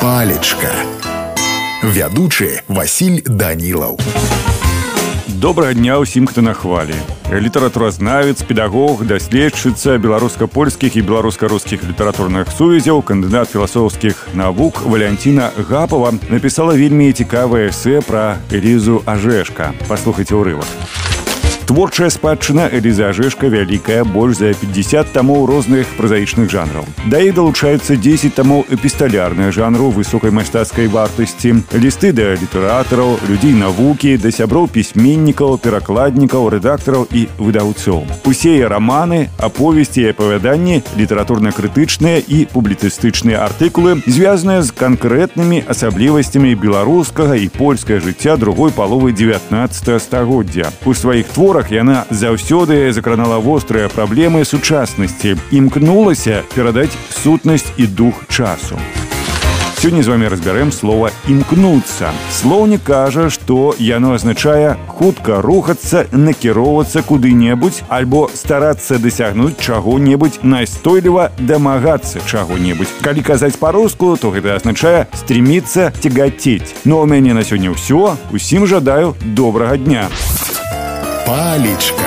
палечка вядучы Васіль данілаў добрага дня ўсім хто на хвалі літаратуразнавец педагог даследчыца беларуска-польскіх і беларуска-рускіх літаратурных сувязяў кандыдат філасофскіх навук валянціна гапова напісала вельмі цікавае эсэ пра элізу ажэшка паслухайце ўрывак Творчая спадчына Элізы Ажэшка вялікая больш за 50 тамоў розных празаічных жанраў. Да іх далучаюцца 10 тамоў эпісталярных жанру высокай майстацкай вартасці, лісты да літаратараў, людзей навукі, да сяброў пісьменнікаў, перакладнікаў, рэдактараў і выдаўцоў. Усе раманы, аповесці і апавяданні, літаратурна-крытычныя і публіцыстычныя артыкулы, звязаныя з канкрэтнымі асаблівасцямі беларускага і польскага жыцця другой паловы 19 стагоддзя. У сваіх творах творах яна заўсёды закранала вострыя праблемы сучаснасці імкнулася перадаць сутнасць і дух часу. Сёння з вами разбярэм слова імкнуцца. Слоўнік кажа, што яно азначае хутка рухацца, накіроўвацца куды-небудзь альбо старацца дасягнуць чаго-небудзь найстойліва дамагацца чаго-небудзь. Калі казаць па-руску, то гэта азначае стріміцца цігацець. Но ну, ў мяне на сёння ўсё, усім жадаю добрага дня палечка.